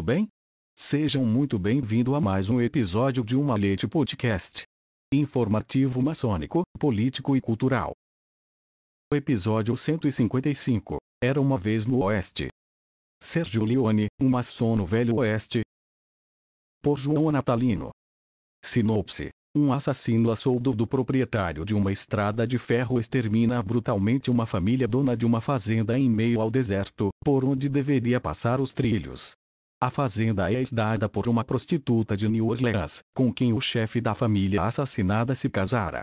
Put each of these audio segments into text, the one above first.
tudo bem? Sejam muito bem-vindos a mais um episódio de Uma Leite Podcast. Informativo maçônico, político e cultural. Episódio 155. Era uma vez no Oeste. Sérgio Leone, um maçom no Velho Oeste. Por João Natalino. Sinopse. Um assassino a soldo do proprietário de uma estrada de ferro extermina brutalmente uma família dona de uma fazenda em meio ao deserto, por onde deveria passar os trilhos. A fazenda é herdada por uma prostituta de New Orleans, com quem o chefe da família assassinada se casara.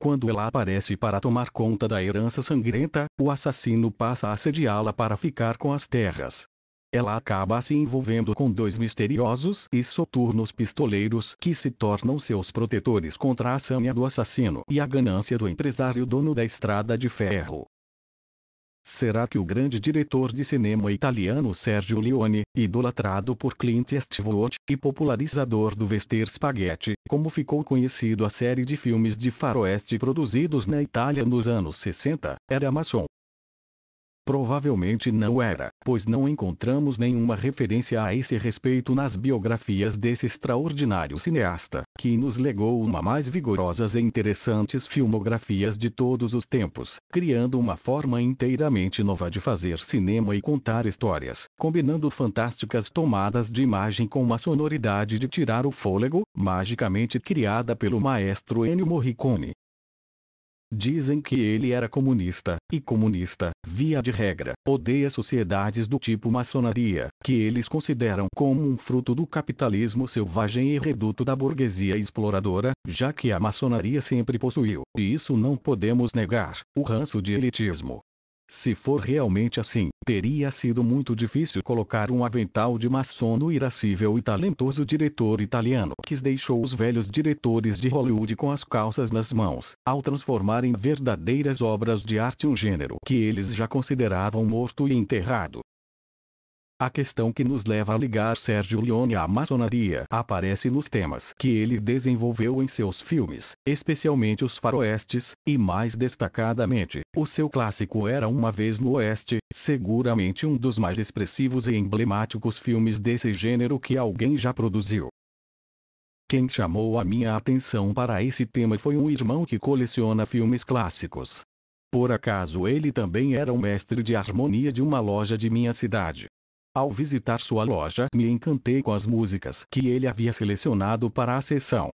Quando ela aparece para tomar conta da herança sangrenta, o assassino passa a assediá-la para ficar com as terras ela acaba se envolvendo com dois misteriosos e soturnos pistoleiros que se tornam seus protetores contra a sanha do assassino e a ganância do empresário dono da estrada de ferro. Será que o grande diretor de cinema italiano Sergio Leone, idolatrado por Clint Eastwood e popularizador do Vester Spaghetti, como ficou conhecido a série de filmes de faroeste produzidos na Itália nos anos 60, era maçom? Provavelmente não era, pois não encontramos nenhuma referência a esse respeito nas biografias desse extraordinário cineasta, que nos legou uma mais vigorosas e interessantes filmografias de todos os tempos, criando uma forma inteiramente nova de fazer cinema e contar histórias, combinando fantásticas tomadas de imagem com uma sonoridade de tirar o fôlego, magicamente criada pelo maestro Ennio Morricone. Dizem que ele era comunista, e comunista, via de regra, odeia sociedades do tipo maçonaria, que eles consideram como um fruto do capitalismo selvagem e reduto da burguesia exploradora, já que a maçonaria sempre possuiu, e isso não podemos negar, o ranço de elitismo. Se for realmente assim, teria sido muito difícil colocar um avental de maçom no irascível e talentoso diretor italiano que deixou os velhos diretores de Hollywood com as calças nas mãos, ao transformar em verdadeiras obras de arte um gênero que eles já consideravam morto e enterrado. A questão que nos leva a ligar Sérgio Leone à maçonaria aparece nos temas que ele desenvolveu em seus filmes, especialmente os faroestes, e mais destacadamente, o seu clássico Era Uma Vez no Oeste, seguramente um dos mais expressivos e emblemáticos filmes desse gênero que alguém já produziu. Quem chamou a minha atenção para esse tema foi um irmão que coleciona filmes clássicos. Por acaso ele também era um mestre de harmonia de uma loja de minha cidade. Ao visitar sua loja, me encantei com as músicas que ele havia selecionado para a sessão.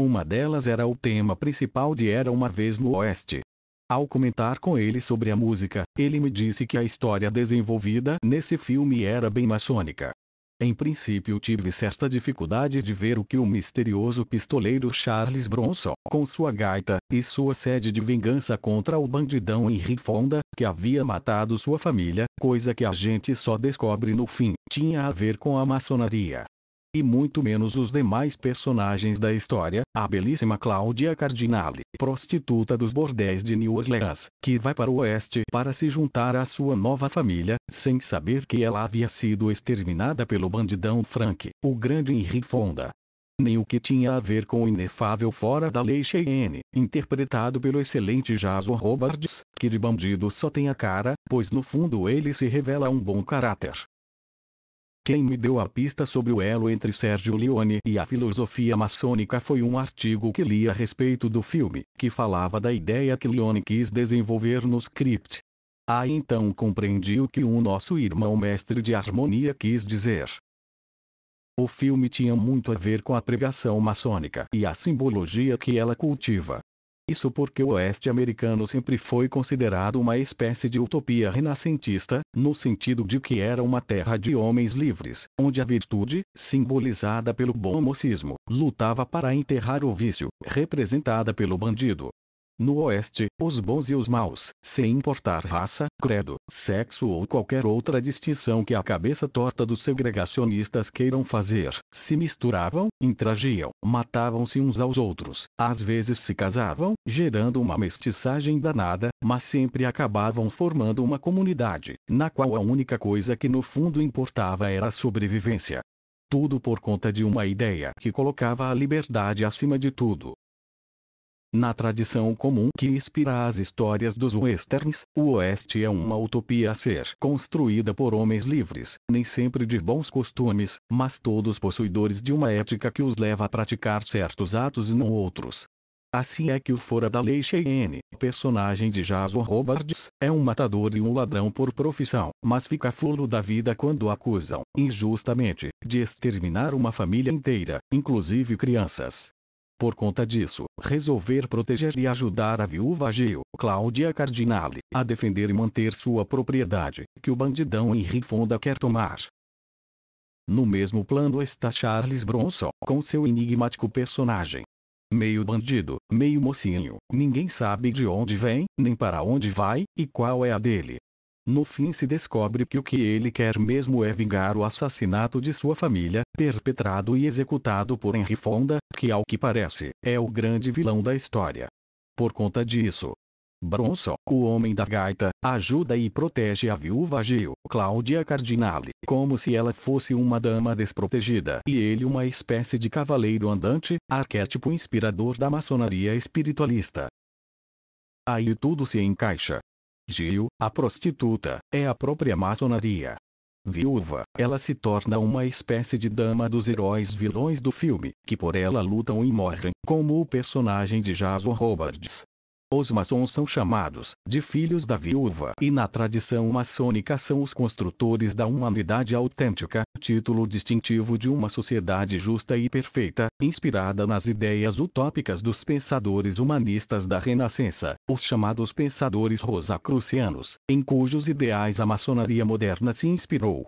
Uma delas era o tema principal de Era uma Vez no Oeste. Ao comentar com ele sobre a música, ele me disse que a história desenvolvida nesse filme era bem maçônica. Em princípio tive certa dificuldade de ver o que o misterioso pistoleiro Charles Bronson, com sua gaita, e sua sede de vingança contra o bandidão Henry Fonda, que havia matado sua família, coisa que a gente só descobre no fim, tinha a ver com a maçonaria e muito menos os demais personagens da história, a belíssima Cláudia Cardinale, prostituta dos bordéis de New Orleans, que vai para o oeste para se juntar à sua nova família, sem saber que ela havia sido exterminada pelo bandidão Frank, o grande Henry Fonda. Nem o que tinha a ver com o inefável fora da lei Cheyenne, interpretado pelo excelente Jason Robards, que de bandido só tem a cara, pois no fundo ele se revela um bom caráter. Quem me deu a pista sobre o elo entre Sérgio Leone e a filosofia maçônica foi um artigo que li a respeito do filme, que falava da ideia que Leone quis desenvolver no script. Aí então compreendi o que um nosso irmão mestre de harmonia quis dizer. O filme tinha muito a ver com a pregação maçônica e a simbologia que ela cultiva. Isso porque o oeste americano sempre foi considerado uma espécie de utopia renascentista, no sentido de que era uma terra de homens livres, onde a virtude, simbolizada pelo bom mocismo, lutava para enterrar o vício, representada pelo bandido. No Oeste, os bons e os maus, sem importar raça, credo, sexo ou qualquer outra distinção que a cabeça torta dos segregacionistas queiram fazer, se misturavam, interagiam, matavam-se uns aos outros, às vezes se casavam, gerando uma mestiçagem danada, mas sempre acabavam formando uma comunidade, na qual a única coisa que no fundo importava era a sobrevivência. Tudo por conta de uma ideia que colocava a liberdade acima de tudo. Na tradição comum que inspira as histórias dos westerns, o Oeste é uma utopia a ser construída por homens livres, nem sempre de bons costumes, mas todos possuidores de uma ética que os leva a praticar certos atos e não outros. Assim é que o Fora da Lei Cheyenne, personagem de Jason Robards, é um matador e um ladrão por profissão, mas fica fulo da vida quando acusam, injustamente, de exterminar uma família inteira, inclusive crianças. Por conta disso, resolver proteger e ajudar a viúva Gil, Cláudia Cardinale, a defender e manter sua propriedade, que o bandidão Henry Fonda quer tomar. No mesmo plano está Charles Bronson, com seu enigmático personagem. Meio bandido, meio mocinho, ninguém sabe de onde vem, nem para onde vai, e qual é a dele. No fim se descobre que o que ele quer mesmo é vingar o assassinato de sua família, perpetrado e executado por Henry Fonda, que ao que parece, é o grande vilão da história. Por conta disso, Bronson, o homem da gaita, ajuda e protege a viúva Gil, Cláudia Cardinale, como se ela fosse uma dama desprotegida e ele uma espécie de cavaleiro andante, arquétipo inspirador da maçonaria espiritualista. Aí tudo se encaixa. Gil, a prostituta, é a própria maçonaria. Viúva, ela se torna uma espécie de dama dos heróis vilões do filme, que por ela lutam e morrem, como o personagem de Jason Robards. Os maçons são chamados de filhos da viúva e na tradição maçônica são os construtores da humanidade autêntica, título distintivo de uma sociedade justa e perfeita, inspirada nas ideias utópicas dos pensadores humanistas da Renascença, os chamados pensadores rosacrucianos, em cujos ideais a maçonaria moderna se inspirou.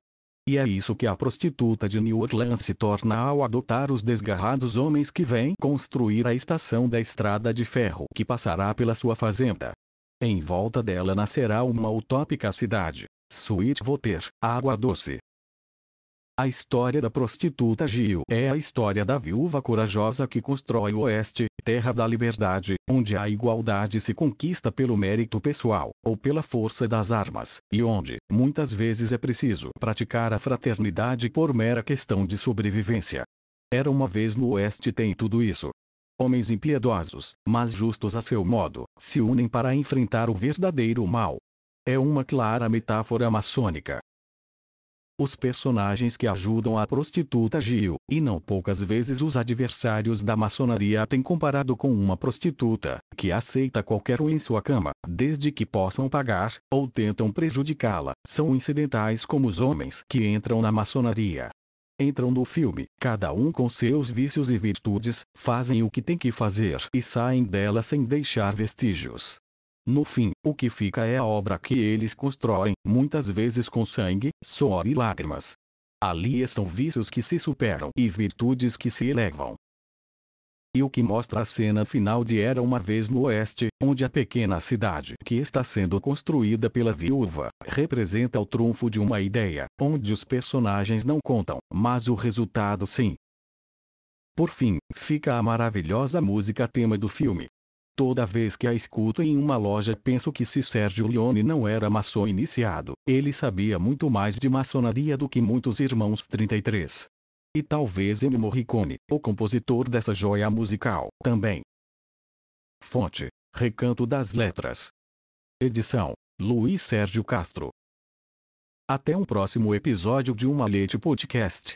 E é isso que a prostituta de New Orleans se torna ao adotar os desgarrados homens que vêm construir a estação da estrada de ferro que passará pela sua fazenda. Em volta dela nascerá uma utópica cidade. Sweet Water, água doce, a história da prostituta Gil é a história da viúva corajosa que constrói o Oeste, terra da liberdade, onde a igualdade se conquista pelo mérito pessoal, ou pela força das armas, e onde, muitas vezes é preciso praticar a fraternidade por mera questão de sobrevivência. Era uma vez no Oeste tem tudo isso. Homens impiedosos, mas justos a seu modo, se unem para enfrentar o verdadeiro mal. É uma clara metáfora maçônica, os personagens que ajudam a prostituta Gil, e não poucas vezes os adversários da maçonaria a têm comparado com uma prostituta, que aceita qualquer um em sua cama, desde que possam pagar, ou tentam prejudicá-la, são incidentais como os homens que entram na maçonaria. Entram no filme, cada um com seus vícios e virtudes, fazem o que tem que fazer e saem dela sem deixar vestígios. No fim, o que fica é a obra que eles constroem, muitas vezes com sangue, suor e lágrimas. Ali estão vícios que se superam e virtudes que se elevam. E o que mostra a cena final de Era uma vez no Oeste, onde a pequena cidade que está sendo construída pela viúva, representa o trunfo de uma ideia, onde os personagens não contam, mas o resultado sim. Por fim, fica a maravilhosa música tema do filme, Toda vez que a escuto em uma loja penso que se Sérgio Leone não era maçom iniciado, ele sabia muito mais de maçonaria do que muitos irmãos 33. E talvez Ennio Morricone, o compositor dessa joia musical, também. Fonte: Recanto das Letras. Edição: Luiz Sérgio Castro. Até um próximo episódio de Uma Leite Podcast.